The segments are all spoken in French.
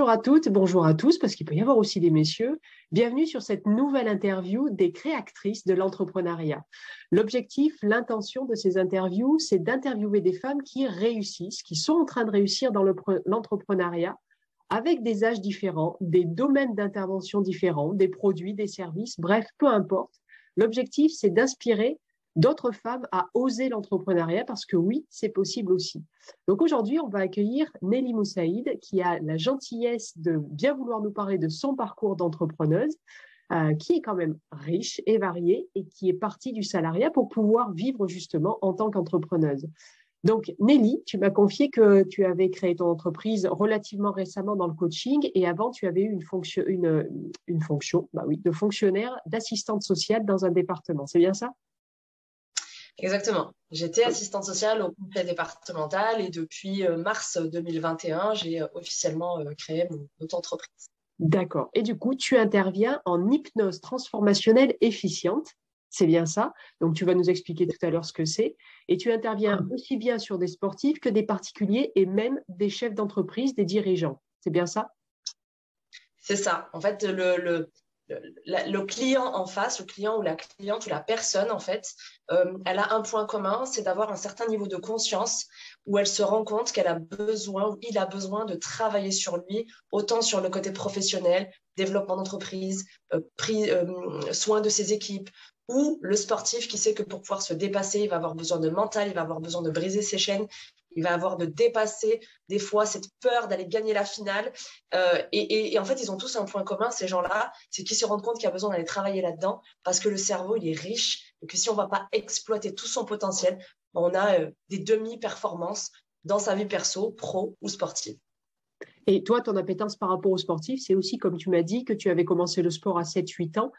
Bonjour à toutes, bonjour à tous, parce qu'il peut y avoir aussi des messieurs. Bienvenue sur cette nouvelle interview des créatrices de l'entrepreneuriat. L'objectif, l'intention de ces interviews, c'est d'interviewer des femmes qui réussissent, qui sont en train de réussir dans l'entrepreneuriat avec des âges différents, des domaines d'intervention différents, des produits, des services, bref, peu importe. L'objectif, c'est d'inspirer d'autres femmes à oser l'entrepreneuriat parce que oui, c'est possible aussi. Donc aujourd'hui, on va accueillir Nelly Moussaïd qui a la gentillesse de bien vouloir nous parler de son parcours d'entrepreneuse, euh, qui est quand même riche et varié et qui est partie du salariat pour pouvoir vivre justement en tant qu'entrepreneuse. Donc, Nelly, tu m'as confié que tu avais créé ton entreprise relativement récemment dans le coaching et avant, tu avais eu une fonction, une, une fonction bah oui, de fonctionnaire, d'assistante sociale dans un département. C'est bien ça? Exactement. J'étais assistante sociale au conseil départemental et depuis euh, mars 2021, j'ai euh, officiellement euh, créé mon auto-entreprise. D'accord. Et du coup, tu interviens en hypnose transformationnelle efficiente. C'est bien ça. Donc, tu vas nous expliquer tout à l'heure ce que c'est. Et tu interviens aussi bien sur des sportifs que des particuliers et même des chefs d'entreprise, des dirigeants. C'est bien ça? C'est ça. En fait, le, le client en face, le client ou la cliente ou la personne, en fait, euh, elle a un point commun, c'est d'avoir un certain niveau de conscience où elle se rend compte qu'elle a besoin ou il a besoin de travailler sur lui, autant sur le côté professionnel, développement d'entreprise, euh, euh, soin de ses équipes, ou le sportif qui sait que pour pouvoir se dépasser, il va avoir besoin de mental, il va avoir besoin de briser ses chaînes, il va avoir de dépasser des fois cette peur d'aller gagner la finale. Euh, et, en fait, ils ont tous un point commun, ces gens-là, c'est qu'ils se rendent compte qu'il y a besoin d'aller travailler là-dedans parce que le cerveau, il est riche et que si on ne va pas exploiter tout son potentiel, on a euh, des demi-performances dans sa vie perso, pro ou sportive. Et toi, ton appétence par rapport au sportif, c'est aussi, comme tu m'as dit, que tu avais commencé le sport à 7-8 ans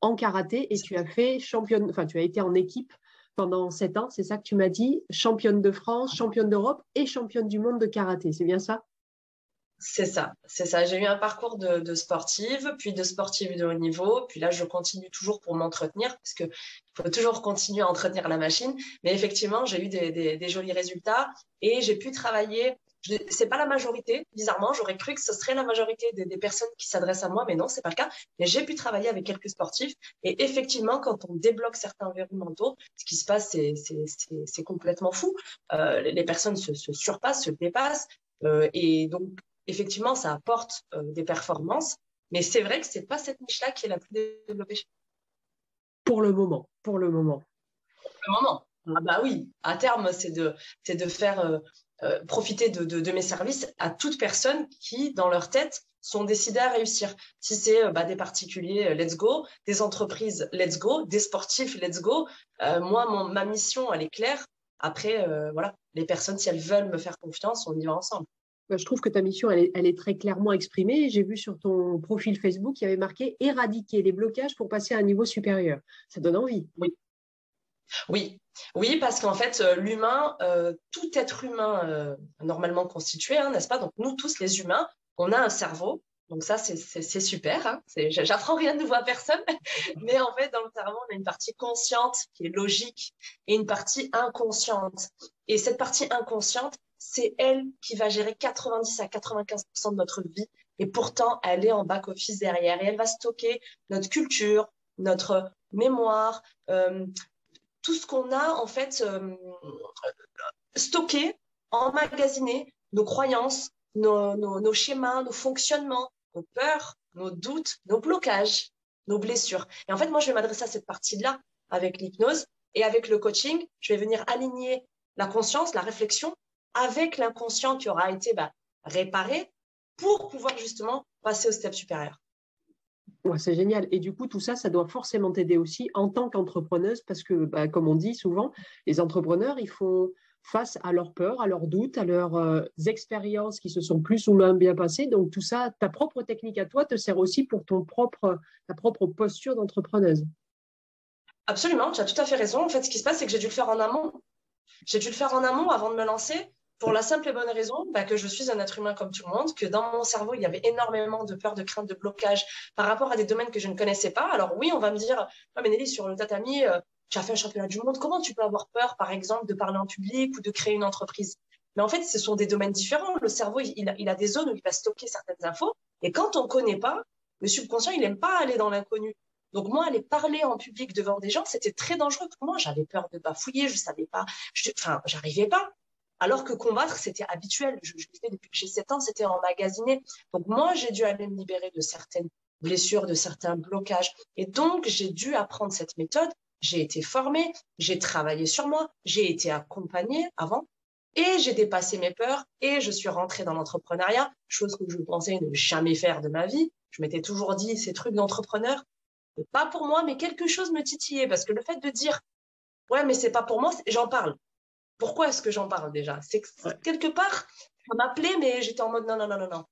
en karaté et tu as fait championne, enfin, tu as été en équipe pendant sept ans, c'est ça que tu m'as dit, championne de France, championne d'Europe et championne du monde de karaté, c'est bien ça? C'est ça, c'est ça. J'ai eu un parcours de, sportive, puis de sportive de haut niveau, puis là je continue toujours pour m'entretenir, parce qu'il faut toujours continuer à entretenir la machine. Mais effectivement, j'ai eu des, jolis résultats et j'ai pu travailler c'est pas la majorité, bizarrement. J'aurais cru que ce serait la majorité des, personnes qui s'adressent à moi, mais non, c'est pas le cas. Mais j'ai pu travailler avec quelques sportifs. Et effectivement, quand on débloque certains verrous mentaux, ce qui se passe, c'est complètement fou. Euh, les personnes se, surpassent, se dépassent. Euh, et donc, effectivement, ça apporte euh, des performances. Mais c'est vrai que c'est pas cette niche-là qui est la plus développée Pour le moment. Pour le moment. Pour le moment. Ah bah oui, à terme, c'est de, de faire euh, profiter de, mes services à toute personne qui, dans leur tête, sont décidés à réussir. Si c'est euh, bah, des particuliers, euh, let's go, des entreprises, let's go, des sportifs, let's go. moi, ma mission, elle est claire. Après, voilà, les personnes, si elles veulent me faire confiance, on y va ensemble. Bah, je trouve que ta mission, elle est, elle est très clairement exprimée. J'ai vu sur ton profil Facebook, il y avait marqué éradiquer les blocages pour passer à un niveau supérieur. Ça donne envie. Oui. Oui, oui, parce qu'en fait, euh, l'humain, euh, tout être humain euh, normalement constitué, hein, n'est-ce pas? Donc nous tous les humains, on a un cerveau. Donc ça, c'est super. Hein, J'apprends rien de nouveau à personne. Mais en fait, dans le cerveau, on a une partie consciente qui est logique et une partie inconsciente. Et cette partie inconsciente, c'est elle qui va gérer 90 à 95% de notre vie. Et pourtant, elle est en back-office derrière. Et elle va stocker notre culture, notre mémoire, tout ce qu'on a en fait euh, stocké, emmagasiné, nos croyances, nos, schémas, nos fonctionnements, nos peurs, nos doutes, nos blocages, nos blessures. Et en fait, moi, je vais m'adresser à cette partie-là avec l'hypnose et avec le coaching. Je vais venir aligner la conscience, la réflexion avec l'inconscient qui aura été bah, réparé pour pouvoir justement passer au step supérieur c'est génial. Et du coup, tout ça, ça doit forcément t'aider aussi en tant qu'entrepreneuse parce que, bah, comme on dit souvent, les entrepreneurs, ils font face à leurs peurs, à leurs doutes, à leurs euh, expériences qui se sont plus ou moins bien passées. Donc, tout ça, ta propre technique à toi te sert aussi pour ton propre, ta propre posture d'entrepreneuse. Absolument, tu as tout à fait raison. En fait, ce qui se passe, c'est que j'ai dû le faire en amont. J'ai dû le faire en amont avant de me lancer pour la simple et bonne raison bah, que je suis un être humain comme tout le monde, que dans mon cerveau, il y avait énormément de peur, de crainte, de blocage par rapport à des domaines que je ne connaissais pas. Alors oui, on va me dire, ah, mais Nelly, sur le tatami, euh, tu as fait un championnat du monde, comment tu peux avoir peur, par exemple, de parler en public ou de créer une entreprise? Mais en fait, ce sont des domaines différents. Le cerveau, il, a, il a des zones où il va stocker certaines infos. Et quand on ne connaît pas, le subconscient, il n'aime pas aller dans l'inconnu. Donc moi, aller parler en public devant des gens, c'était très dangereux pour moi. J'avais peur de bafouiller, je savais pas, je, enfin, j'arrivais pas. Alors que combattre, c'était habituel. Je, je fais depuis que j'ai 7 ans, c'était emmagasiné. Donc moi, j'ai dû aller me libérer de certaines blessures, de certains blocages. Et donc, j'ai dû apprendre cette méthode. J'ai été formée, j'ai travaillé sur moi, j'ai été accompagnée avant et j'ai dépassé mes peurs et je suis rentrée dans l'entrepreneuriat, chose que je pensais ne jamais faire de ma vie. Je m'étais toujours dit ces trucs d'entrepreneur, pas pour moi, mais quelque chose me titillait parce que le fait de dire ouais, mais c'est pas pour moi, j'en parle. Pourquoi est-ce que j'en parle déjà? C'est quelque part, ça m'appelait, mais j'étais en mode non, non, non, non, non.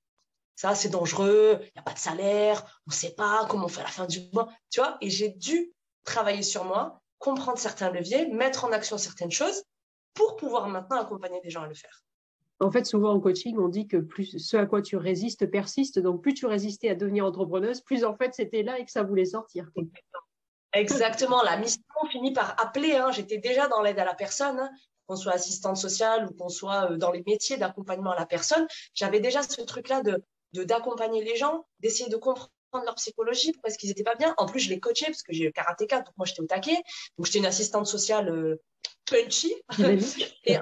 Ça, c'est dangereux, il n'y a pas de salaire, on ne sait pas comment on fait la fin du mois, tu vois? Et j'ai dû travailler sur moi, comprendre certains leviers, mettre en action certaines choses pour pouvoir maintenant accompagner des gens à le faire. En fait, souvent en coaching, on dit que plus ce à quoi tu résistes persiste. Donc, plus tu résistais à devenir entrepreneuse, plus en fait c'était là et que ça voulait sortir. Exactement. La mission finit par appeler. Hein. J'étais déjà dans l'aide à la personne, hein. Qu'on soit assistante sociale ou qu'on soit euh, dans les métiers d'accompagnement à la personne. J'avais déjà ce truc-là de d'accompagner les gens, d'essayer de comprendre leur psychologie, pourquoi est-ce qu'ils n'étaient pas bien. En plus, je les coachais parce que j'ai le karatéka, donc moi j'étais au taquet. Donc j'étais une assistante sociale euh, punchy. et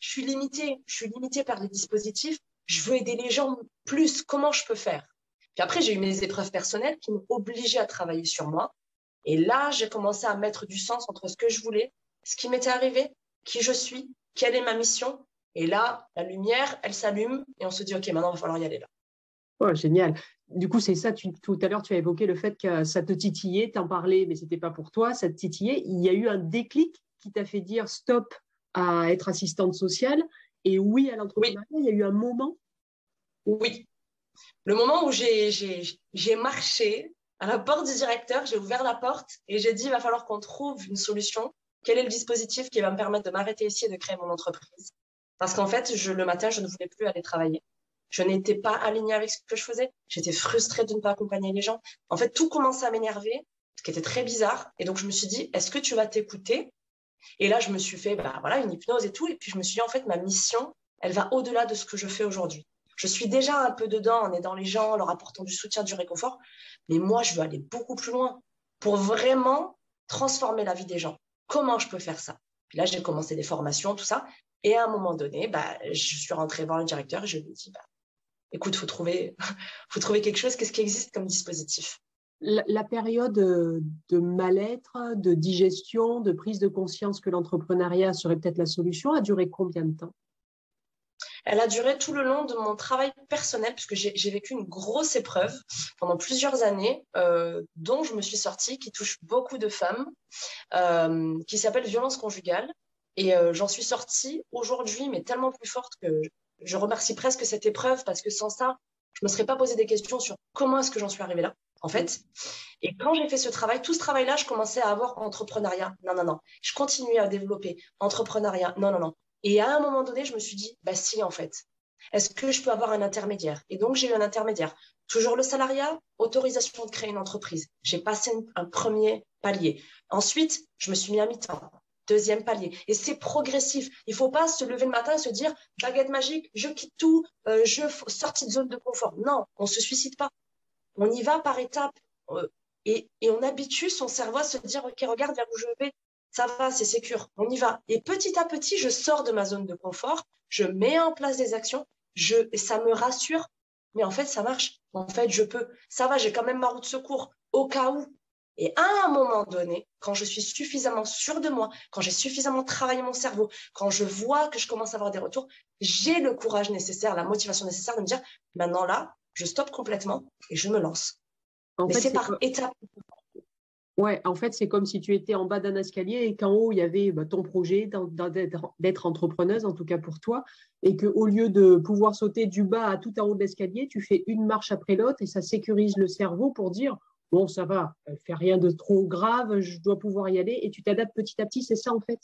je suis limitée, je suis limitée par les dispositifs. Je veux aider les gens plus. Comment je peux faire? Puis après, j'ai eu mes épreuves personnelles qui m'ont obligée à travailler sur moi. Et là, j'ai commencé à mettre du sens entre ce que je voulais, ce qui m'était arrivé, qui je suis, quelle est ma mission. Et là, la lumière, elle s'allume et on se dit, OK, maintenant, il va falloir y aller là. Oh, génial. Du coup, c'est ça, tout à l'heure, tu as évoqué le fait que ça te titillait, t'en parlais, mais ce n'était pas pour toi, ça te titillait. Il y a eu un déclic qui t'a fait dire stop à être assistante sociale et oui à l'entrepreneuriat. Il y a eu un moment Oui. Le moment où j'ai marché à la porte du directeur, j'ai ouvert la porte et j'ai dit il va falloir qu'on trouve une solution. Quel est le dispositif qui va me permettre de m'arrêter ici et de créer mon entreprise? Parce qu'en fait, je, le matin, je ne voulais plus aller travailler. Je n'étais pas alignée avec ce que je faisais. J'étais frustrée de ne pas accompagner les gens. En fait, tout commençait à m'énerver, ce qui était très bizarre. Et donc, je me suis dit, est-ce que tu vas t'écouter? Et là, je me suis fait bah, voilà, une hypnose et tout. Et puis, je me suis dit, en fait, ma mission, elle va au-delà de ce que je fais aujourd'hui. Je suis déjà un peu dedans en aidant les gens, leur apportant du soutien, du réconfort. Mais moi, je veux aller beaucoup plus loin pour vraiment transformer la vie des gens. Comment je peux faire ça? Puis là, j'ai commencé des formations, tout ça. Et à un moment donné, bah, je suis rentrée voir le directeur et je lui ai dit, bah, écoute, faut trouver, faut trouver quelque chose. Qu'est-ce qui existe comme dispositif? La, période de mal-être, de digestion, de prise de conscience que l'entrepreneuriat serait peut-être la solution a duré combien de temps? Elle a duré tout le long de mon travail personnel, puisque j'ai vécu une grosse épreuve pendant plusieurs années, euh, dont je me suis sortie, qui touche beaucoup de femmes, euh, qui s'appelle violence conjugale. Et euh, j'en suis sortie aujourd'hui, mais tellement plus forte que je remercie presque cette épreuve parce que sans ça, je me serais pas posé des questions sur comment est-ce que j'en suis arrivée là, en fait. Et quand j'ai fait ce travail, tout ce travail-là, je commençais à avoir entrepreneuriat. Non, non, non. Je continuais à développer entrepreneuriat. Non, non, non. Et à un moment donné, je me suis dit, bah si, en fait. Est-ce que je peux avoir un intermédiaire? Et donc, j'ai eu un intermédiaire. Toujours le salariat, autorisation de créer une entreprise. J'ai passé un premier palier. Ensuite, je me suis mis à mi-temps deuxième palier. Et c'est progressif. Il ne faut pas se lever le matin et se dire baguette magique, je quitte tout, euh, je sortis de zone de confort. Non, on ne se suicide pas. On y va par étapes. Euh, et, et, on habitue son cerveau à se dire ok, regarde vers où je vais. Ça va, c'est sécure. On y va. Et petit à petit, je sors de ma zone de confort, je mets en place des actions, je, et ça me rassure. Mais en fait, ça marche. En fait, je peux. Ça va, j'ai quand même ma route de secours au cas où. Et à un moment donné, quand je suis suffisamment sûre de moi, quand j'ai suffisamment travaillé mon cerveau, quand je vois que je commence à avoir des retours, j'ai le courage nécessaire, la motivation nécessaire de me dire, maintenant là, je stoppe complètement et je me lance. En Mais c'est par étapes. Ouais, en fait, c'est comme si tu étais en bas d'un escalier et qu'en haut, il y avait bah, ton projet d'être entrepreneuse, en tout cas pour toi, et qu'au lieu de pouvoir sauter du bas à tout en haut de l'escalier, tu fais une marche après l'autre et ça sécurise le cerveau pour dire bon, ça va, fait rien de trop grave, je dois pouvoir y aller, et tu t'adaptes petit à petit, c'est ça en fait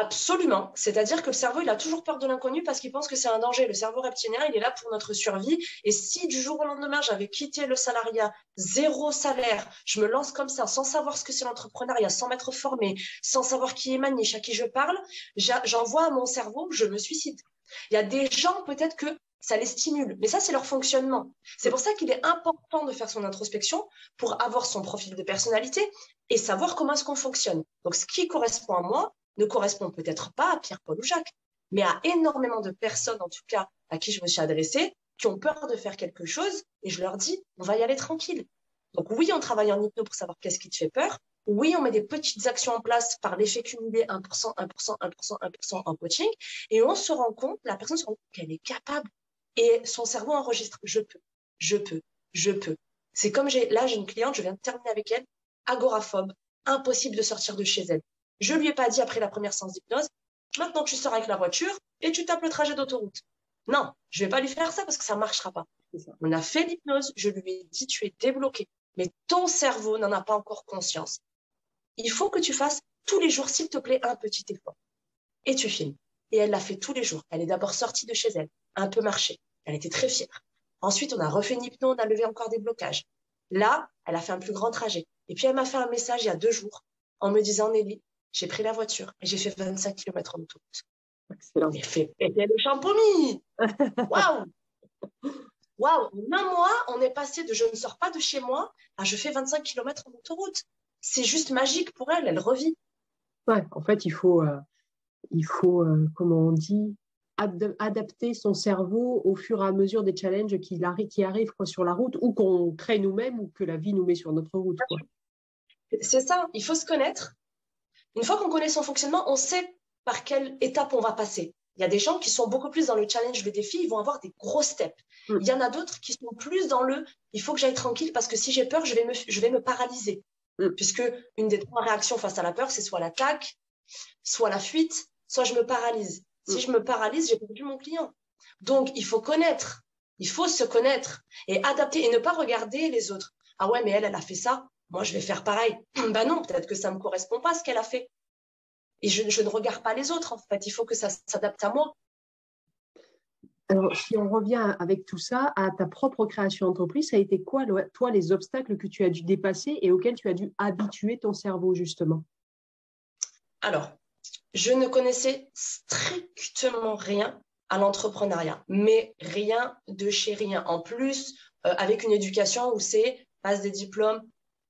Absolument. C'est-à-dire que le cerveau, il a toujours peur de l'inconnu parce qu'il pense que c'est un danger. Le cerveau reptilien, il est là pour notre survie. Et si du jour au lendemain, j'avais quitté le salariat, zéro salaire, je me lance comme ça, sans savoir ce que c'est l'entrepreneuriat, sans m'être formé, sans savoir qui est ma niche, à qui je parle, j'envoie à mon cerveau, je me suicide. Il y a des gens, peut-être que ça les stimule. Mais ça, c'est leur fonctionnement. C'est pour ça qu'il est important de faire son introspection pour avoir son profil de personnalité et savoir comment est-ce qu'on fonctionne. Donc, ce qui correspond à moi, ne correspond peut-être pas à Pierre, Paul ou Jacques, mais à énormément de personnes, en tout cas, à qui je me suis adressée, qui ont peur de faire quelque chose, et je leur dis, on va y aller tranquille. Donc oui, on travaille en hypno pour savoir qu'est-ce qui te fait peur. Oui, on met des petites actions en place par l'effet cumulé 1%, 1%, 1%, 1% en coaching, et on se rend compte, la personne se rend compte qu'elle est capable, et son cerveau enregistre, je peux, je peux, je peux. C'est comme j'ai, là, j'ai une cliente, je viens de terminer avec elle, agoraphobe, impossible de sortir de chez elle. Je lui ai pas dit après la première séance d'hypnose, maintenant tu sors avec la voiture et tu tapes le trajet d'autoroute. Non, je vais pas lui faire ça parce que ça marchera pas. On a fait l'hypnose, je lui ai dit tu es débloqué, mais ton cerveau n'en a pas encore conscience. Il faut que tu fasses tous les jours, s'il te plaît, un petit effort. Et tu filmes. Et elle l'a fait tous les jours. Elle est d'abord sortie de chez elle, un peu marché. Elle était très fière. Ensuite, on a refait une hypnose, on a levé encore des blocages. Là, elle a fait un plus grand trajet. Et puis, elle m'a fait un message il y a deux jours en me disant, Nelly, j'ai pris la voiture et j'ai fait 25 km en autoroute. Excellent. J'ai fait péter le champomis. Waouh Waouh En un mois, on est passé de je ne sors pas de chez moi à je fais 25 km en autoroute. C'est juste magique pour elle, elle revit. Ouais, en fait, il faut, euh, il faut euh, comment on dit, adapter son cerveau au fur et à mesure des challenges qui, qui arrivent quoi, sur la route ou qu'on crée nous-mêmes ou que la vie nous met sur notre route. C'est ça, il faut se connaître une fois qu'on connaît son fonctionnement, on sait par quelle étape on va passer. Il y a des gens qui sont beaucoup plus dans le challenge, le défi, ils vont avoir des gros steps. Mm. Il y en a d'autres qui sont plus dans le il faut que j'aille tranquille parce que si j'ai peur, je vais me, je vais me paralyser. Mm. Puisque une des trois réactions face à la peur, c'est soit l'attaque, soit la fuite, soit je me paralyse. Si mm. je me paralyse, j'ai perdu mon client. Donc, il faut connaître. Il faut se connaître et adapter et ne pas regarder les autres. Ah ouais, mais elle, elle a fait ça moi, je vais faire pareil. ben non, peut-être que ça ne me correspond pas ce qu'elle a fait. Et je, ne regarde pas les autres, en fait. Il faut que ça s'adapte à moi. Alors, si on revient avec tout ça à ta propre création d'entreprise, ça a été quoi, toi, les obstacles que tu as dû dépasser et auxquels tu as dû habituer ton cerveau, justement? Alors, je ne connaissais strictement rien à l'entrepreneuriat, mais rien de chez rien. En plus, euh, avec une éducation où c'est passe des diplômes,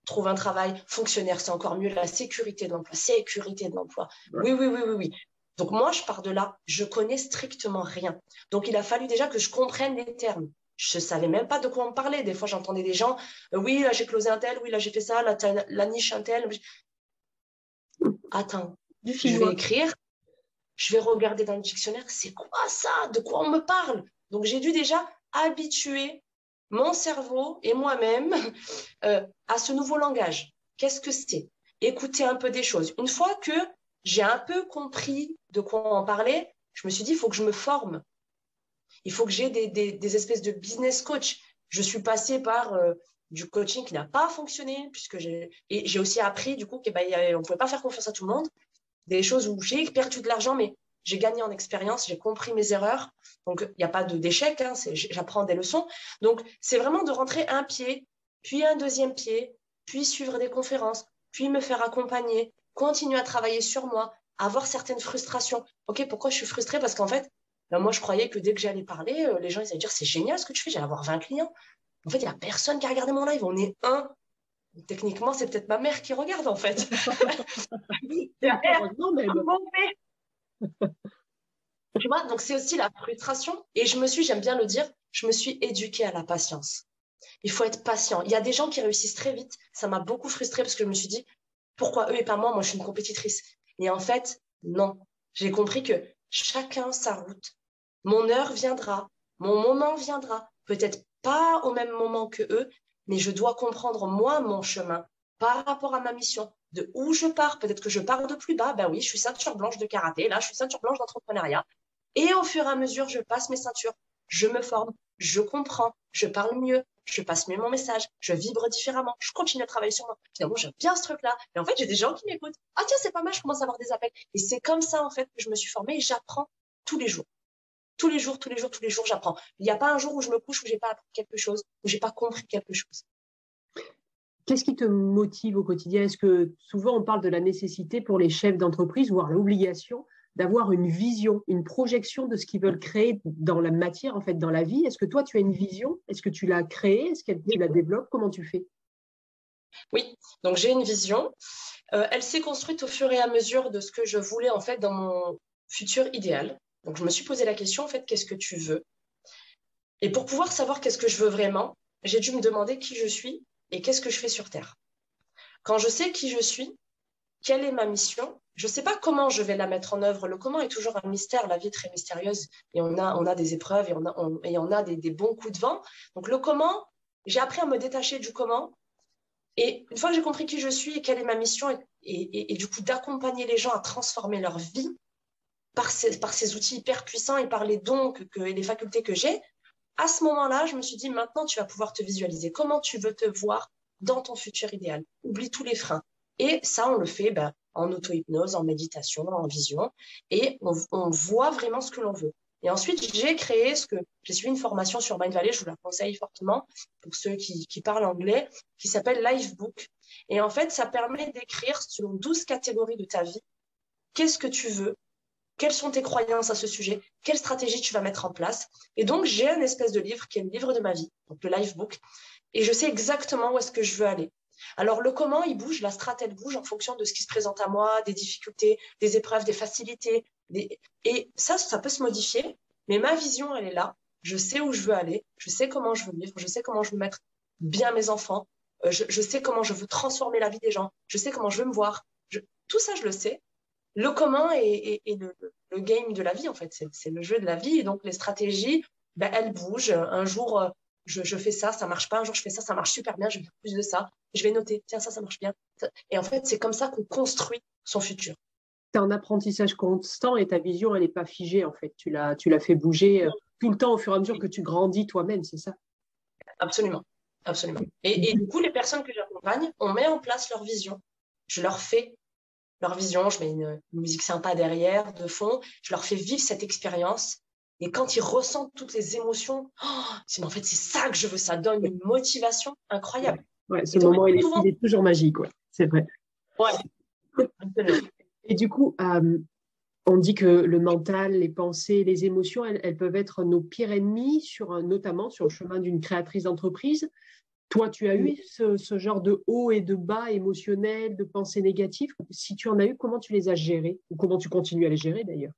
trouve un travail, fonctionnaire, c'est encore mieux, la sécurité de l'emploi, sécurité de l'emploi. Oui, oui, oui, oui, oui. Donc moi, je pars de là, je connais strictement rien. Donc il a fallu déjà que je comprenne les termes. Je ne savais même pas de quoi on parlait. Des fois, j'entendais des gens, euh, oui, là j'ai closé un tel, oui, là j'ai fait ça, là, la niche un tel. Attends, je vais écrire, je vais regarder dans le dictionnaire, c'est quoi ça? De quoi on me parle? Donc j'ai dû déjà habituer mon cerveau et moi-même euh, à ce nouveau langage. Qu'est-ce que c'est? Écouter un peu des choses. Une fois que j'ai un peu compris de quoi on parlait, je me suis dit, il faut que je me forme. Il faut que j'ai des, espèces de business coach. Je suis passée par euh, du coaching qui n'a pas fonctionné, puisque j'ai, aussi appris du coup qu'on ben, ne pouvait pas faire confiance à tout le monde. Des choses où j'ai perdu de l'argent, mais j'ai gagné en expérience, j'ai compris mes erreurs. Donc, il n'y a pas d'échec, hein, j'apprends des leçons. Donc, c'est vraiment de rentrer un pied, puis un deuxième pied, puis suivre des conférences, puis me faire accompagner, continuer à travailler sur moi, avoir certaines frustrations. OK, pourquoi je suis frustrée? Parce qu'en fait, ben, moi, je croyais que dès que j'allais parler, euh, les gens ils allaient dire c'est génial ce que tu fais, j'allais avoir 20 clients. En fait, il n'y a personne qui a regardé mon live, on est un. Techniquement, c'est peut-être ma mère qui regarde en fait. tu vois, donc c'est aussi la frustration. Et je me suis, j'aime bien le dire, je me suis éduquée à la patience. Il faut être patient. Il y a des gens qui réussissent très vite. Ça m'a beaucoup frustrée parce que je me suis dit, pourquoi eux et pas moi? Moi, je suis une compétitrice. Et en fait, non. J'ai compris que chacun sa route. Mon heure viendra, mon moment viendra. Peut-être pas au même moment que eux, mais je dois comprendre moi mon chemin par rapport à ma mission, de où je pars. Peut-être que je pars de plus bas. Ben oui, je suis ceinture blanche de karaté. Là, je suis ceinture blanche d'entrepreneuriat. Et au fur et à mesure, je passe mes ceintures. Je me forme. Je comprends. Je parle mieux. je passe mieux mon message, je vibre différemment, je continue à travailler sur moi. Finalement, j'aime bien ce truc-là. Et en fait, j'ai des gens qui m'écoutent. Ah tiens, c'est pas mal, je commence à avoir des appels. Et c'est comme ça, en fait, que je me suis formée et j'apprends tous les jours. Tous les jours, tous les jours, tous les jours, j'apprends. Il n'y a pas un jour où je me couche où j'ai pas appris quelque chose, où j'ai pas compris quelque chose. Qu'est-ce qui te motive au quotidien? Est-ce que souvent on parle de la nécessité pour les chefs d'entreprise, voire l'obligation d'avoir une vision, une projection de ce qu'ils veulent créer dans la matière, en fait, dans la vie? Est-ce que toi, tu as une vision? Est-ce que tu l'as créée? Est-ce que tu la développes? Comment tu fais? Oui, donc j'ai une vision. Euh, elle s'est construite au fur et à mesure de ce que je voulais, en fait, dans mon futur idéal. Donc, je me suis posé la question, en fait, qu'est-ce que tu veux? Et pour pouvoir savoir qu'est-ce que je veux vraiment, j'ai dû me demander qui je suis et qu'est-ce que je fais sur Terre? Quand je sais qui je suis, quelle est ma mission Je ne sais pas comment je vais la mettre en œuvre. Le comment est toujours un mystère. La vie est très mystérieuse et on a, on a des épreuves et on a, et on a des, bons coups de vent. Donc le comment, j'ai appris à me détacher du comment. Et une fois que j'ai compris qui je suis et quelle est ma mission, et, du coup d'accompagner les gens à transformer leur vie par ces, par ces outils hyper puissants et par les dons que, et les facultés que j'ai, à ce moment-là, je me suis dit, maintenant, tu vas pouvoir te visualiser. Comment tu veux te voir dans ton futur idéal? Oublie tous les freins. Et ça, on le fait ben, en auto-hypnose, en méditation, en vision, et on, voit vraiment ce que l'on veut. Et ensuite, j'ai créé ce que j'ai suivi une formation sur Mind Valley, je vous la conseille fortement pour ceux qui, parlent anglais, qui s'appelle Livebook. Et en fait, ça permet d'écrire selon 12 catégories de ta vie qu'est-ce que tu veux, quelles sont tes croyances à ce sujet, quelle stratégie tu vas mettre en place? Et donc, j'ai un espèce de livre qui est le livre de ma vie, donc le Livebook, et je sais exactement où est-ce que je veux aller. Alors le comment, il bouge, la stratégie bouge en fonction de ce qui se présente à moi, des difficultés, des épreuves, des facilités. Et ça, ça peut se modifier, mais ma vision, elle est là. Je sais où je veux aller, je sais comment je veux vivre, je sais comment je veux mettre bien mes enfants, euh, je, sais comment je veux transformer la vie des gens, je sais comment je veux me voir. tout ça, je le sais. Le comment est, le, game de la vie, en fait. C'est le jeu de la vie. Et donc, les stratégies, ben, elles bougent. Un jour, euh, je, fais ça, ça marche pas. Un jour, je fais ça, ça marche super bien, je vais faire plus de ça. Je vais noter, tiens, ça, ça marche bien. Et en fait, c'est comme ça qu'on construit son futur. Tu es en apprentissage constant et ta vision, elle n'est pas figée, en fait. Tu l'as, tu fait bouger euh, tout le temps au fur et à mesure que tu grandis toi-même, c'est ça? Absolument. Absolument. Et, du coup, les personnes que j'accompagne, on met en place leur vision. Je leur fais leur vision, je mets une musique sympa derrière, de fond, je leur fais vivre cette expérience et quand ils ressentent toutes les émotions, oh, c'est en fait c'est ça que je veux, ça donne une motivation incroyable. Ouais, ce moment il est, toujours magique, c'est vrai. Ouais. et du coup, euh, on dit que le mental, les pensées, les émotions, elles, peuvent être nos pires ennemis, sur notamment sur le chemin d'une créatrice d'entreprise. Toi, tu as eu ce, ce, genre de haut et de bas émotionnels, de pensées négatives? Si tu en as eu, comment tu les as gérés Ou comment tu continues à les gérer d'ailleurs?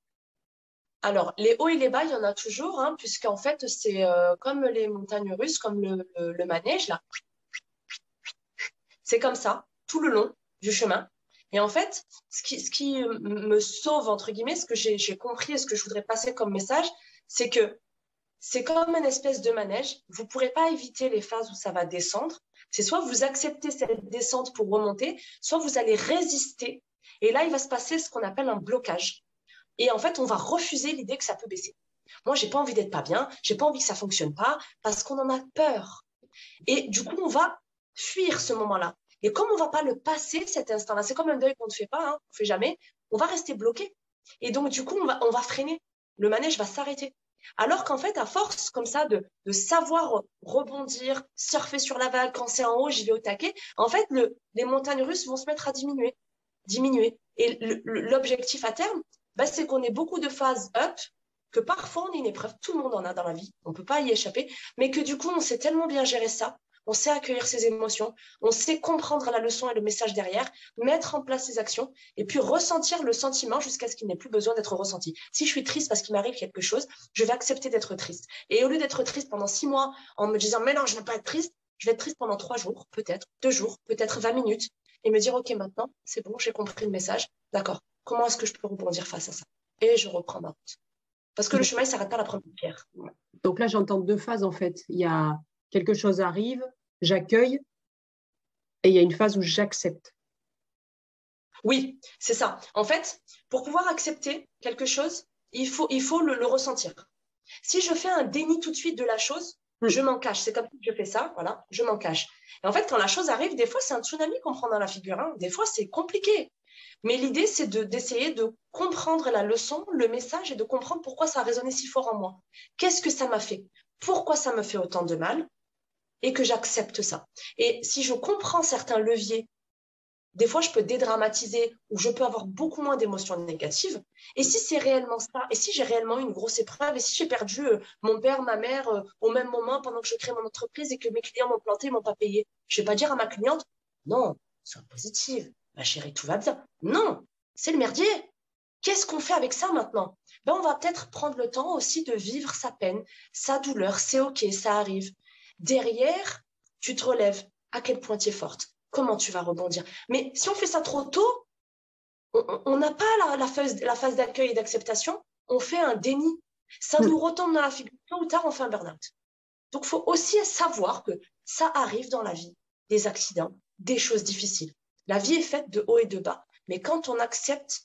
Alors, les hauts et les bas, il y en a toujours, hein, puisqu'en fait, c'est euh, comme les montagnes russes, comme le, manège, là. C'est comme ça, tout le long du chemin. Et en fait, ce qui, ce qui me sauve, entre guillemets, ce que j'ai compris et ce que je voudrais passer comme message, c'est que c'est comme une espèce de manège. Vous ne pourrez pas éviter les phases où ça va descendre. C'est soit vous acceptez cette descente pour remonter, soit vous allez résister. Et là, il va se passer ce qu'on appelle un blocage. Et en fait, on va refuser l'idée que ça peut baisser. Moi, j'ai pas envie d'être pas bien, j'ai pas envie que ça fonctionne pas parce qu'on en a peur. Et du coup, on va fuir ce moment-là. Et comme on va pas le passer cet instant-là, c'est comme un deuil qu'on ne fait pas, hein, on fait jamais, on va rester bloqué. Et donc, du coup, on va freiner. Le manège va s'arrêter. Alors qu'en fait, à force comme ça de, savoir rebondir, surfer sur la vague, quand c'est en haut, j'y vais au taquet, en fait, le, les montagnes russes vont se mettre à diminuer, diminuer. Et l'objectif à terme, bah, c'est qu'on ait beaucoup de phases up, que parfois on est une épreuve, tout le monde en a dans la vie, on ne peut pas y échapper, mais que du coup on sait tellement bien gérer ça, on sait accueillir ses émotions, on sait comprendre la leçon et le message derrière, mettre en place ses actions et puis ressentir le sentiment jusqu'à ce qu'il n'ait plus besoin d'être ressenti. Si je suis triste parce qu'il m'arrive quelque chose, je vais accepter d'être triste. Et au lieu d'être triste pendant six mois en me disant mais non, je ne veux pas être triste, je vais être triste pendant trois jours, peut-être, deux jours, peut-être vingt minutes et me dire ok maintenant c'est bon, j'ai compris le message, d'accord, Comment est-ce que je peux rebondir face à ça? Et je reprends ma route. Parce que le chemin, ne s'arrête pas à la première pierre. Donc là, j'entends deux phases en fait. Il y a quelque chose arrive, j'accueille, et il y a une phase où j'accepte. Oui, c'est ça. En fait, pour pouvoir accepter quelque chose, il faut, il faut le, ressentir. Si je fais un déni tout de suite de la chose, Mm. Je m'en cache. C'est comme si je fais ça, voilà, je m'en cache. Et en fait, quand la chose arrive, des fois, c'est un tsunami qu'on prend dans la figure. Hein. Des fois, c'est compliqué. Mais l'idée, c'est d'essayer de, comprendre la leçon, le message et de comprendre pourquoi ça a résonné si fort en moi. Qu'est-ce que ça m'a fait? Pourquoi ça me fait autant de mal? Et que j'accepte ça. Et si je comprends certains leviers des fois, je peux dédramatiser ou je peux avoir beaucoup moins d'émotions négatives. Et si c'est réellement ça, et si j'ai réellement une grosse épreuve, et si j'ai perdu euh, mon père, ma mère euh, au même moment pendant que je crée mon entreprise et que mes clients m'ont planté, m'ont pas payé, je vais pas dire à ma cliente, non, sois positive, ma chérie, tout va bien. Non, c'est le merdier. Qu'est-ce qu'on fait avec ça maintenant? Ben, On va peut-être prendre le temps aussi de vivre sa peine, sa douleur. C'est OK, ça arrive. Derrière, tu te relèves. À quel point tu es forte comment tu vas rebondir. Mais si on fait ça trop tôt, on n'a pas la, phase, la phase d'accueil et d'acceptation, on fait un déni. Ça mm. nous retombe dans la figure. Tôt ou tard, on fait un burn-out. Donc, il faut aussi savoir que ça arrive dans la vie, des accidents, des choses difficiles. La vie est faite de haut et de bas. Mais quand on accepte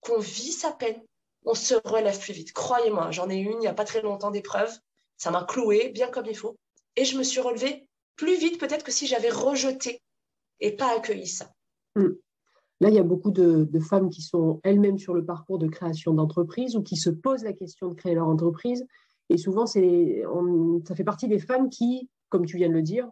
qu'on vit sa peine, on se relève plus vite. Croyez-moi, j'en ai eu une il n'y a pas très longtemps d'épreuve. Ça m'a cloué bien comme il faut. Et je me suis relevée plus vite peut-être que si j'avais rejeté et pas accueilli ça. Hmm. Là, il y a beaucoup de, femmes qui sont elles-mêmes sur le parcours de création d'entreprise ou qui se posent la question de créer leur entreprise. Et souvent, c'est, ça fait partie des femmes qui, comme tu viens de le dire,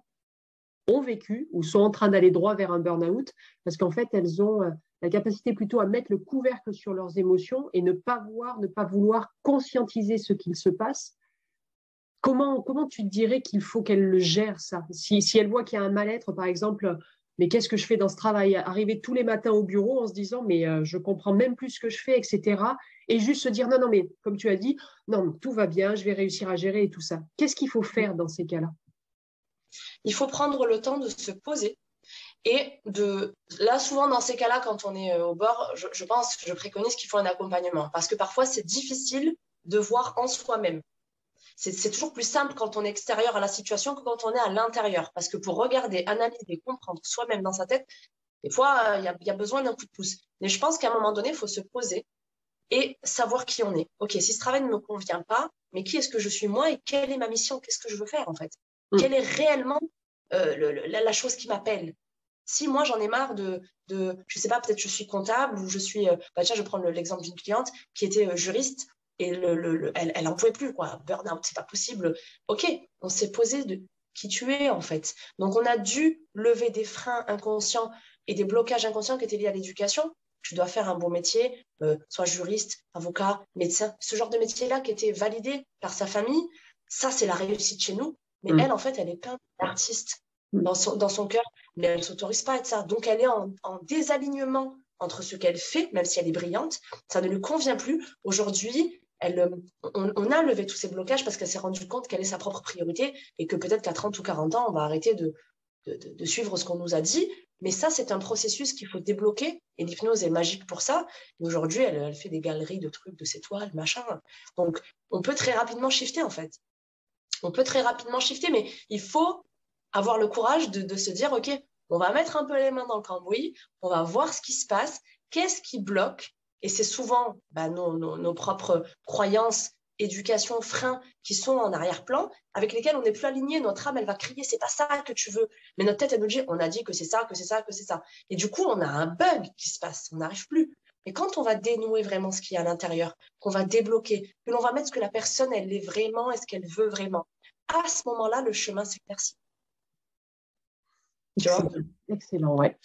ont vécu ou sont en train d'aller droit vers un burn-out parce qu'en fait, elles ont euh, la capacité plutôt à mettre le couvercle sur leurs émotions et ne pas voir, ne pas vouloir conscientiser ce qu'il se passe. Comment, tu dirais qu'il faut qu'elles le gèrent, ça? Si, elles voient qu'il y a un mal-être, par exemple, mais qu'est-ce que je fais dans ce travail? Arriver tous les matins au bureau en se disant, mais euh, je comprends même plus ce que je fais, etc. Et juste se dire, non, non, mais comme tu as dit, non, tout va bien, je vais réussir à gérer et tout ça. Qu'est-ce qu'il faut faire dans ces cas-là? Il faut prendre le temps de se poser. Et de là, souvent dans ces cas-là, quand on est euh, au bord, je, je pense je préconise qu'il faut un accompagnement. Parce que parfois, c'est difficile de voir en soi-même c'est toujours plus simple quand on est extérieur à la situation que quand on est à l'intérieur. Parce que pour regarder, analyser, comprendre soi-même dans sa tête, des fois, il y, a, besoin d'un coup de pouce. Mais je pense qu'à un moment donné, il faut se poser et savoir qui on est. OK, si ce travail ne me convient pas, mais qui est-ce que je suis moi et quelle est ma mission? Qu'est-ce que je veux faire en fait? Mm. Quelle est réellement euh, la, chose qui m'appelle? Si moi j'en ai marre de, de je sais pas, peut-être je suis comptable ou je suis, euh, bah tiens, je vais prendre l'exemple d'une cliente qui était euh, juriste et le, elle, elle en pouvait plus, quoi. Burn-out, c'est pas possible. Ok, on s'est posé de qui tu es, en fait. Donc, on a dû lever des freins inconscients et des blocages inconscients qui étaient liés à l'éducation. Tu dois faire un bon métier, euh, soit juriste, avocat, médecin, ce genre de métier-là qui était validé par sa famille. Ça, c'est la réussite chez nous. Mais mm. elle, en fait, elle est plein d'artistes mm. dans son, dans son cœur, mais elle ne s'autorise pas à être ça. Donc, elle est en, en désalignement entre ce qu'elle fait, même si elle est brillante. Ça ne lui convient plus. Aujourd'hui, euh, on, a levé tous ces blocages parce qu'elle s'est rendue compte qu'elle est sa propre priorité et que peut-être qu'à 30 ou 40 ans, on va arrêter de, suivre ce qu'on nous a dit. Mais ça, c'est un processus qu'il faut débloquer et l'hypnose est magique pour ça. aujourd'hui, elle, elle, fait des galeries de trucs, de ses toiles, machin. Donc, on peut très rapidement shifter en fait. On peut très rapidement shifter, mais il faut avoir le courage de, de se dire, OK, on va mettre un peu les mains dans le cambouis, on va voir ce qui se passe, qu'est-ce qui bloque et c'est souvent bah, nos, propres croyances, éducation, freins qui sont en arrière-plan, avec lesquels on n'est plus aligné. Notre âme, elle va crier, c'est pas ça que tu veux. Mais notre tête, elle nous dit, on a dit que c'est ça, que c'est ça, que c'est ça. Et du coup, on a un bug qui se passe. On n'arrive plus. Et quand on va dénouer vraiment ce qu'il y a à l'intérieur, qu'on va débloquer, que l'on va mettre ce que la personne, elle est vraiment et ce qu'elle veut vraiment, à ce moment-là, le chemin s'éclaircit. Excellent, ouais.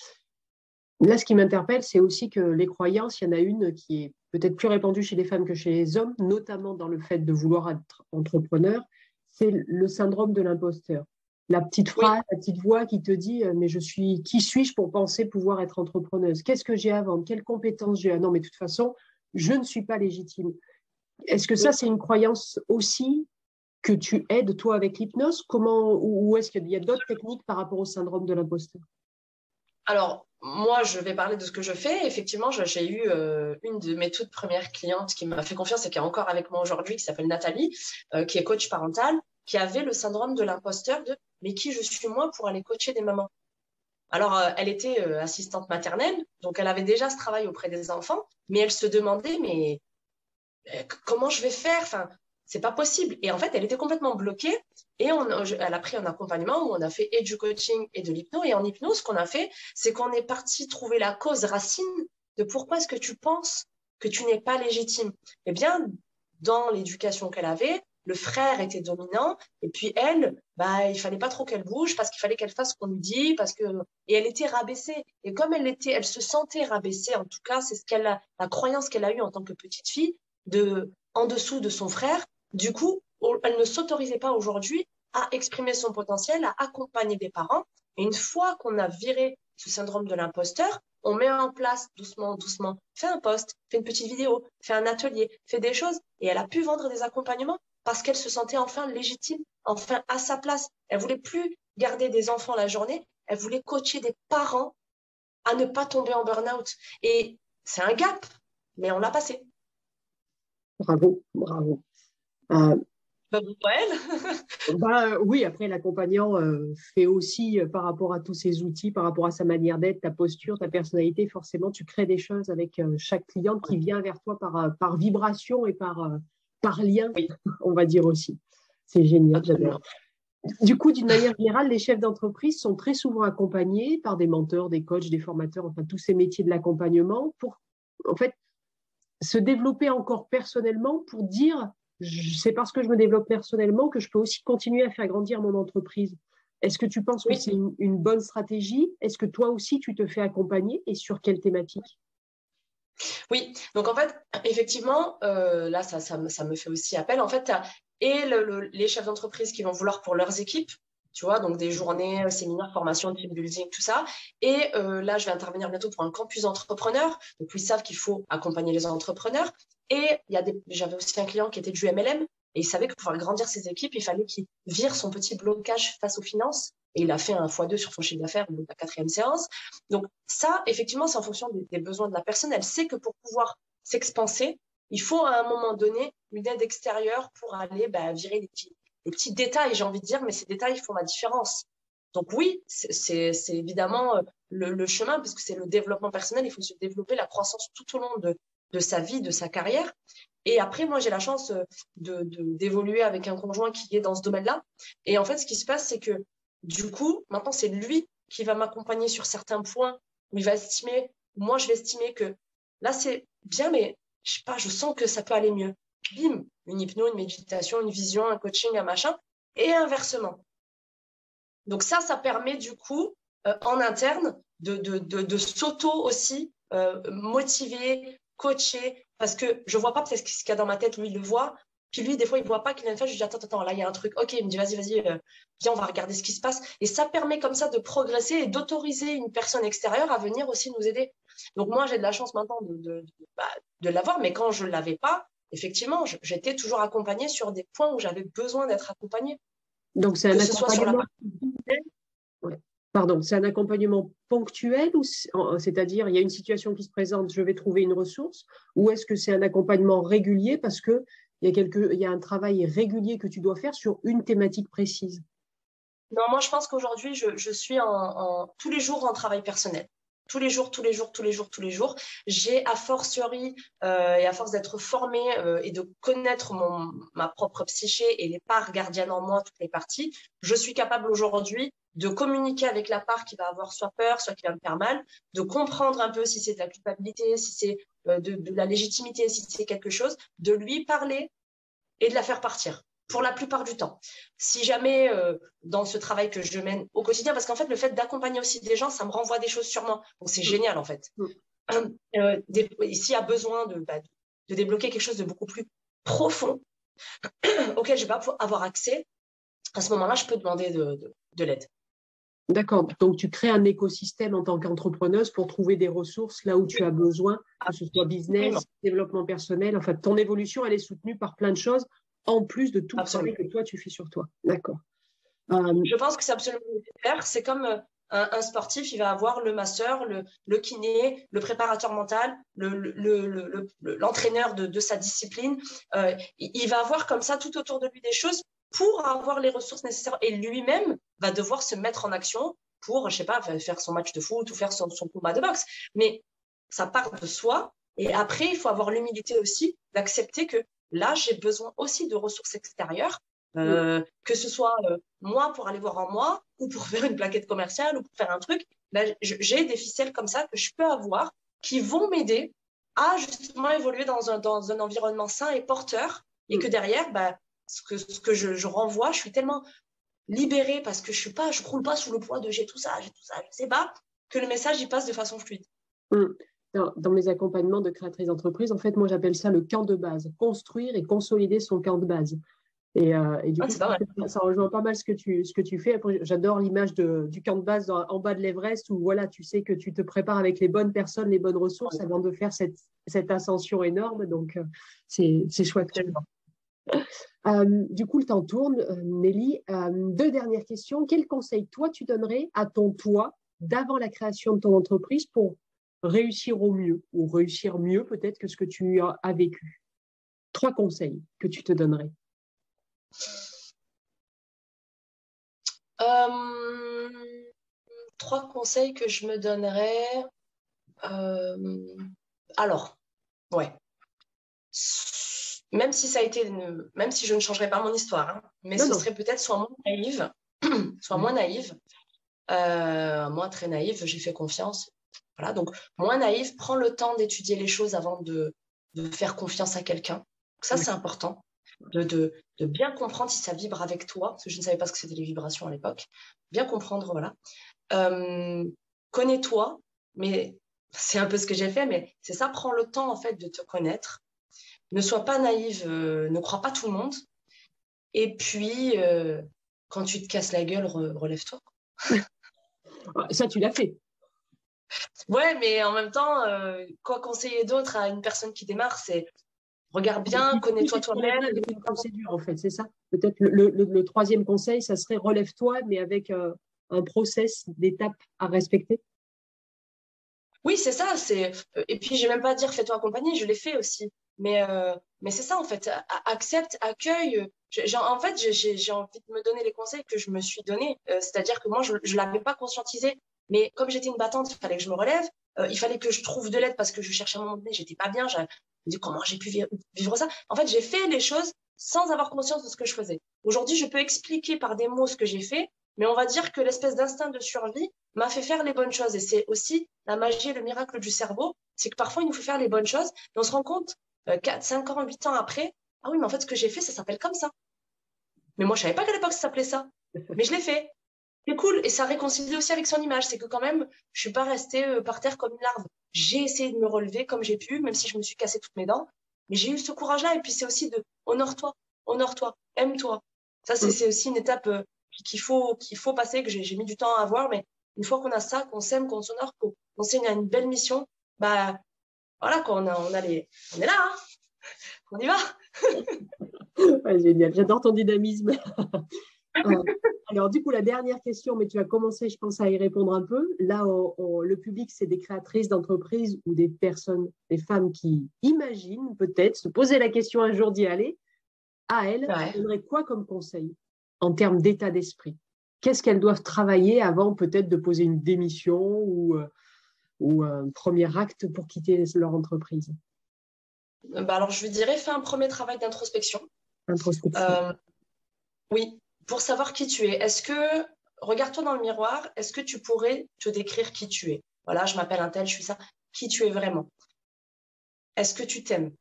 Là, ce qui m'interpelle, c'est aussi que les croyances, il y en a une qui est peut-être plus répandue chez les femmes que chez les hommes, notamment dans le fait de vouloir être entrepreneur, c'est le syndrome de l'imposteur. La petite phrase, la petite voix qui te dit euh, mais je suis qui suis-je pour penser pouvoir être entrepreneuse? Qu'est-ce que j'ai à vendre? Quelles compétences j'ai Non, mais de toute façon, je ne suis pas légitime. Est-ce que ça, c'est une croyance aussi que tu aides toi avec l'hypnose? Comment ou est-ce qu'il y a d'autres techniques par rapport au syndrome de l'imposteur? Alors, moi, je vais parler de ce que je fais. Effectivement, j'ai eu euh, une de mes toutes premières clientes qui m'a fait confiance et qui est encore avec moi aujourd'hui, qui s'appelle Nathalie, euh, qui est coach parental, qui avait le syndrome de l'imposteur de mais qui je suis moi pour aller coacher des mamans? Alors, euh, elle était assistante maternelle, donc elle avait déjà ce travail auprès des enfants, mais elle se demandait mais comment je vais faire? C'est pas possible. Et en fait, elle était complètement bloquée. Et on, elle a pris un accompagnement où on a fait et du coaching et de l'hypnose. Et en hypnose, ce qu'on a fait, c'est qu'on est parti trouver la cause racine de pourquoi est-ce que tu penses que tu n'es pas légitime. Eh bien, dans l'éducation qu'elle avait, le frère était dominant et puis elle, bah, il fallait pas trop qu'elle bouge parce qu'il fallait qu'elle fasse ce qu'on lui dit parce que et elle était rabaissée et comme elle était, elle se sentait rabaissée en tout cas, c'est ce qu'elle la croyance qu'elle a eue en tant que petite fille de en dessous de son frère. Du coup, elle ne s'autorisait pas aujourd'hui à exprimer son potentiel, à accompagner des parents. Une fois qu'on a viré ce syndrome de l'imposteur, on met en place doucement, doucement, fait un post, fait une petite vidéo, fait un atelier, fait des choses, et elle a pu vendre des accompagnements parce qu'elle se sentait enfin légitime, enfin à sa place. Elle voulait plus garder des enfants la journée, elle voulait coacher des parents à ne pas tomber en burn-out. Et c'est un gap, mais on l'a passé. Bravo, bravo. Euh, bah, oui, après l'accompagnant euh, fait aussi euh, par rapport à tous ses outils, par rapport à sa manière d'être, ta posture, ta personnalité, forcément tu crées des choses avec chaque cliente qui vient vers toi par, par vibration et par, par lien, on va dire aussi. C'est génial, j'adore. Du coup, d'une manière générale, les chefs d'entreprise sont très souvent accompagnés par des mentors, des coachs, des formateurs, enfin tous ces métiers de l'accompagnement pour, en fait, se développer encore personnellement pour dire, c'est parce que je me développe personnellement que je peux aussi continuer à faire grandir mon entreprise. Est-ce que tu penses que c'est une, bonne stratégie? Est-ce que toi aussi, tu te fais accompagner? Et sur quelle thématique? Oui, donc en fait, effectivement, euh, là, ça, ça, me fait aussi appel. En fait, et les chefs d'entreprise qui vont vouloir pour leurs équipes, tu vois, donc des journées, euh, séminaires, formations, team building, tout ça. Et euh, là, je vais intervenir bientôt pour un campus entrepreneur. Donc, ils savent qu'il faut accompagner les entrepreneurs. Et il y a j'avais aussi un client qui était du MLM et il savait que pour faire grandir ses équipes, il fallait qu'il vire son petit blocage face aux finances. Et il a fait un x2 sur son chiffre d'affaires au bout de la quatrième séance. Donc, ça, effectivement, c'est en fonction des, besoins de la personne. Elle sait que pour pouvoir s'expanser, il faut à un moment donné une aide extérieure pour aller bah, virer les petits, les petits détails, j'ai envie de dire, mais ces détails font la différence. Donc oui, c'est évidemment euh, le, chemin, parce que c'est le développement personnel, il faut se développer la croissance tout au long de, de sa vie, de sa carrière. Et après, moi, j'ai la chance euh, de, d'évoluer avec un conjoint qui est dans ce domaine-là. Et en fait, ce qui se passe, c'est que du coup, maintenant, c'est lui qui va m'accompagner sur certains points où il va estimer, moi, je vais estimer que là, c'est bien, mais je sais pas, je sens que ça peut aller mieux bim, une hypno, une méditation, une vision, un coaching, un machin, et inversement. Donc ça, ça permet du coup, euh, en interne, de, de, de, s'auto aussi euh, motiver, coacher, parce que je vois pas peut-être ce qu'il y a dans ma tête, lui, il le voit. Puis lui, des fois, il voit pas qu'il a une fois, je lui dis, attends, attends, là, il y a un truc. OK, il me dit, vas-y, vas-y, euh, viens, on va regarder ce qui se passe. Et ça permet comme ça de progresser et d'autoriser une personne extérieure à venir aussi nous aider. Donc moi, j'ai de la chance maintenant de, de, de, bah, de l'avoir, mais quand je l'avais pas, effectivement, j'étais toujours accompagnée sur des points où j'avais besoin d'être accompagnée. Donc, c'est un accompagnement. Pardon, c'est un accompagnement ponctuel c'est-à-dire il y a une situation qui se présente, je vais trouver une ressource, ou est-ce que c'est un accompagnement régulier parce que il y a y a un travail régulier que tu dois faire sur une thématique précise? Non, moi je pense qu'aujourd'hui je, je, suis en, tous les jours en travail personnel tous les jours, tous les jours, tous les jours, tous les jours. J'ai, à fortiori, euh, et à force d'être formée euh, et de connaître mon, ma propre psyché et les parts gardiennes en moi, toutes les parties, je suis capable aujourd'hui de communiquer avec la part qui va avoir soit peur, soit qui va me faire mal, de comprendre un peu si c'est de la culpabilité, si c'est euh, de, de la légitimité, si c'est quelque chose, de lui parler et de la faire partir pour la plupart du temps. Si jamais euh, dans ce travail que je mène au quotidien, parce qu'en fait, le fait d'accompagner aussi des gens, ça me renvoie des choses sur moi. Donc, c'est mm. génial, en fait. Mm. Euh, S'il y a besoin de, bah, de débloquer quelque chose de beaucoup plus profond, auquel je ne vais pas avoir accès, à ce moment-là, je peux demander de, de, l'aide. D'accord. Donc, tu crées un écosystème en tant qu'entrepreneuse pour trouver des ressources là où tu as besoin, que ce soit business, développement personnel. Enfin, ton évolution, elle est soutenue par plein de choses en plus de tout le travail que toi tu fais sur toi. D'accord. Euh, je pense que c'est absolument nécessaire. C'est comme euh, un, sportif, il va avoir le masseur, le, le kiné, le préparateur mental, l'entraîneur le, de, de, sa discipline. Euh, il va avoir comme ça tout autour de lui des choses pour avoir les ressources nécessaires. Et lui-même va devoir se mettre en action pour, je sais pas, faire son match de foot ou faire son, son combat de boxe. Mais ça part de soi. Et après, il faut avoir l'humilité aussi d'accepter que là, j'ai besoin aussi de ressources extérieures, euh, que ce soit euh, moi pour aller voir en moi ou pour faire une plaquette commerciale ou pour faire un truc. j'ai des ficelles comme ça que je peux avoir qui vont m'aider à justement évoluer dans un, dans un environnement sain et porteur et que derrière, bah, ce que, ce que je, je renvoie, je suis tellement libérée parce que je suis pas, je roule pas sous le poids de j'ai tout ça, j'ai tout ça, je sais pas, que le message il passe de façon fluide. Mmh. Dans, mes accompagnements de créatrices d'entreprise, en fait, moi j'appelle ça le camp de base, construire et consolider son camp de base. Et, euh, du ah, coup, ça, rejoint pas mal ce que tu, ce que tu fais. J'adore l'image du camp de base en bas de l'Everest où voilà, tu sais que tu te prépares avec les bonnes personnes, les bonnes ressources avant de faire cette, cette ascension énorme. Donc, euh, c'est chouette. Euh, du coup, le temps tourne. Euh, Nelly, deux dernières questions. Quel conseil, toi, tu donnerais à ton toi d'avant la création de ton entreprise pour réussir au mieux ou réussir mieux peut-être que ce que tu as vécu? Trois conseils que tu te donnerais. trois conseils que je me donnerais. alors, ouais même si ça a été, même si je ne changerais pas mon histoire, hein, mais ce serait peut-être soit moins naïve, soit moins naïve, euh, moins très naïve, j'ai fait confiance. Voilà, donc moins naïve, prends le temps d'étudier les choses avant de, faire confiance à quelqu'un. Ça, c'est important. De, de, bien comprendre si ça vibre avec toi, parce que je ne savais pas ce que c'était les vibrations à l'époque. Bien comprendre, voilà. Euh, connais-toi, mais c'est un peu ce que j'ai fait, mais c'est ça, prends le temps en fait de te connaître, ne sois pas naïve, euh, ne crois pas tout le monde. Et puis, euh, quand tu te casses la gueule, relève-toi. Ça, tu l'as fait. Ouais, mais en même temps, euh, quoi conseiller d'autre à une personne qui démarre, c'est regarde bien, connais-toi toi-même. Avec une procédure, en fait, c'est ça. Peut-être le, troisième conseil, ça serait relève-toi, mais avec un process d'étapes à respecter. Oui, c'est ça. C'est et puis j'ai même pas dire fais-toi accompagner, je l'ai fait aussi. Mais, euh, mais c'est ça, en fait. Accepte, accueille. en fait, j'ai envie de me donner les conseils que je me suis donnés. Euh, c'est-à-dire que moi, je ne l'avais pas conscientisé. Mais comme j'étais une battante, il fallait que je me relève. Euh, il fallait que je trouve de l'aide parce que je cherchais à un moment donné, j'étais pas bien. Je me dit comment j'ai pu vivre, ça? En fait, j'ai fait les choses sans avoir conscience de ce que je faisais. Aujourd'hui, je peux expliquer par des mots ce que j'ai fait, mais on va dire que l'espèce d'instinct de survie m'a fait faire les bonnes choses. Et c'est aussi la magie et le miracle du cerveau, c'est que parfois il nous fait faire les bonnes choses, et on se rend compte 4, 5 ans, 8 ans après, ah oui, mais en fait, ce que j'ai fait, ça s'appelle comme ça. Mais moi, je savais pas qu'à l'époque, ça s'appelait ça. Mais je l'ai fait. C'est cool. Et ça réconcilie aussi avec son image. C'est que quand même, je suis pas restée euh, par terre comme une larve. J'ai essayé de me relever comme j'ai pu, même si je me suis cassé toutes mes dents. Mais j'ai eu ce courage-là. Et puis, c'est aussi de honore-toi, honore-toi, aime-toi. Ça, c'est mm. aussi une étape euh, qu'il faut, qu'il faut passer, que j'ai mis du temps à avoir. Mais une fois qu'on a ça, qu'on s'aime, qu'on s'honore, qu'on signe à une belle mission, bah, voilà, on, a, on, a les... on est là, hein on y va. génial, j'adore ton dynamisme. Euh, alors, du coup, la dernière question, mais tu as commencé, je pense, à y répondre un peu. Là, le public, c'est des créatrices d'entreprises ou des personnes, des femmes qui imaginent peut-être se poser la question un jour d'y aller. À elles, ouais. quoi comme conseil? En termes d'état d'esprit Qu'est-ce qu'elles doivent travailler avant peut-être de poser une démission ou, euh, ou un premier acte pour quitter leur entreprise? Bah Alors, je lui dirais, fais un premier travail d'introspection. Introspection. Euh, oui, pour savoir qui tu es. Est-ce que, regarde-toi dans le miroir, est-ce que tu pourrais te décrire qui tu es? Voilà, je m'appelle un tel, je suis ça. Qui tu es vraiment? Est-ce que tu t'aimes?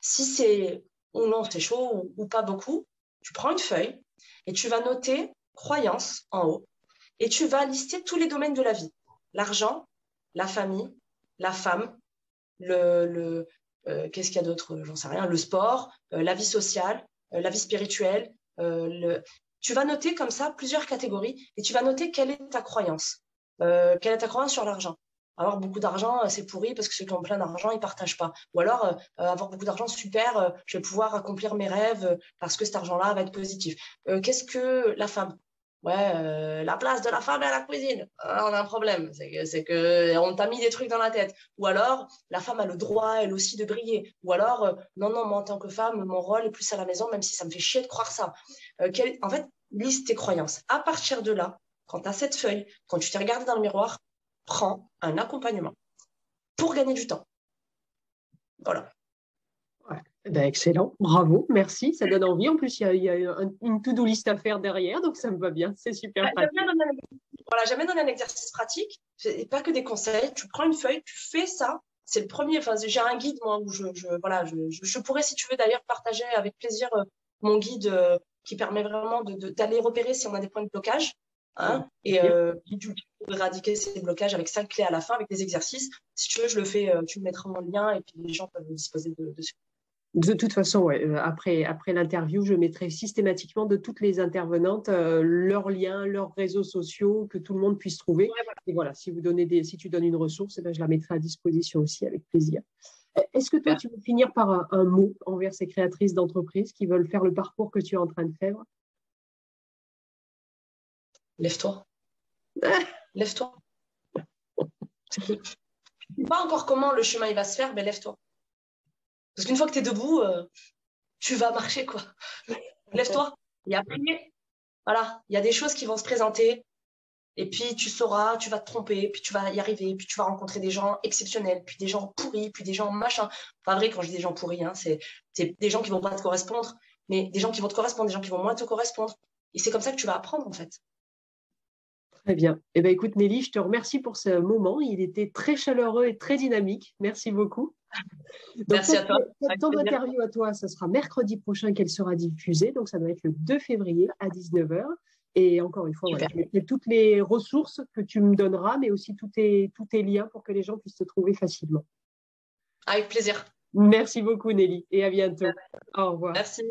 Si c'est ou non, c'est chaud ou pas beaucoup, tu prends une feuille et tu vas noter croyance en haut et tu vas lister tous les domaines de la vie. L'argent, la famille, la femme, le, euh, qu'est-ce qu'il y a d'autre? J'en sais rien. Le sport, euh, la vie sociale, euh, la vie spirituelle. Tu vas noter comme ça plusieurs catégories et tu vas noter quelle est ta croyance. quelle est ta croyance sur l'argent avoir beaucoup d'argent, c'est pourri parce que ceux qui ont plein d'argent, ils partagent pas. Ou alors, avoir beaucoup d'argent, super, je vais pouvoir accomplir mes rêves parce que cet argent-là va être positif. Qu'est-ce que la femme? Ouais, euh, la place de la femme à la cuisine. Ah, on a un problème. C'est que, on t'a mis des trucs dans la tête. Ou alors, la femme a le droit, elle aussi, de briller. Ou alors, euh, non, non, moi, en tant que femme, mon rôle est plus à la maison, même si ça me fait chier de croire ça. Euh, en fait, liste tes croyances. À partir de là, quand tu as cette feuille, quand tu t'es regardé dans le miroir, prends un accompagnement pour gagner du temps. Voilà. Eh ben, excellent, bravo, merci, ça donne envie. En plus, il y a, une to-do list à faire derrière, donc ça me va bien, c'est super. Jamais voilà, jamais donner un exercice pratique, et pas que des conseils. Tu prends une feuille, tu fais ça. C'est le premier. Enfin, j'ai un guide moi où je, voilà, je, pourrais, si tu veux d'ailleurs, partager avec plaisir euh, mon guide euh, qui permet vraiment d'aller repérer si on a des points de blocage. Hein, et euh, du éradiquer ces blocages avec cinq clés à la fin, avec des exercices. Si tu veux, je le fais, tu me mettras mon lien et puis les gens peuvent disposer de, dessus. De toute façon, euh, après, après l'interview, je mettrai systématiquement de toutes les intervenantes euh, leurs liens, leurs réseaux sociaux, que tout le monde puisse trouver. Et voilà, si, vous donnez des, si tu donnes une ressource, eh ben, je la mettrai à disposition aussi avec plaisir. Euh, est-ce que toi, tu veux finir par un, un mot envers ces créatrices d'entreprises qui veulent faire le parcours que tu es en train de faire? Lève-toi. Lève-toi. Je ne sais pas encore comment le chemin il va se faire, mais lève-toi. Parce qu'une fois que tu es debout, euh, tu vas marcher, quoi. Lève-toi. Et après, voilà, il y a des choses qui vont se présenter. Et puis, tu sauras, tu vas te tromper, puis tu vas y arriver, puis tu vas rencontrer des gens exceptionnels, puis des gens pourris, puis des gens machin. Pas vrai, quand je dis des gens pourris, hein, c'est des gens qui vont pas te correspondre, mais des gens qui vont te correspondre, des gens qui vont moins te correspondre. Et c'est comme ça que tu vas apprendre, en fait. Très bien. Eh bien, écoute, Nelly, je te remercie pour ce moment. Il était très chaleureux et très dynamique. Merci beaucoup. Merci à toi. Ton interview à toi, ce sera mercredi prochain qu'elle sera diffusée. Donc, ça doit être le 2 février à 19h. Et encore une fois, mettrai toutes les ressources que tu me donneras, mais aussi tous tes, tous tes liens pour que les gens puissent te trouver facilement. Avec plaisir. Merci beaucoup, Nelly, et à bientôt. Au revoir. Merci.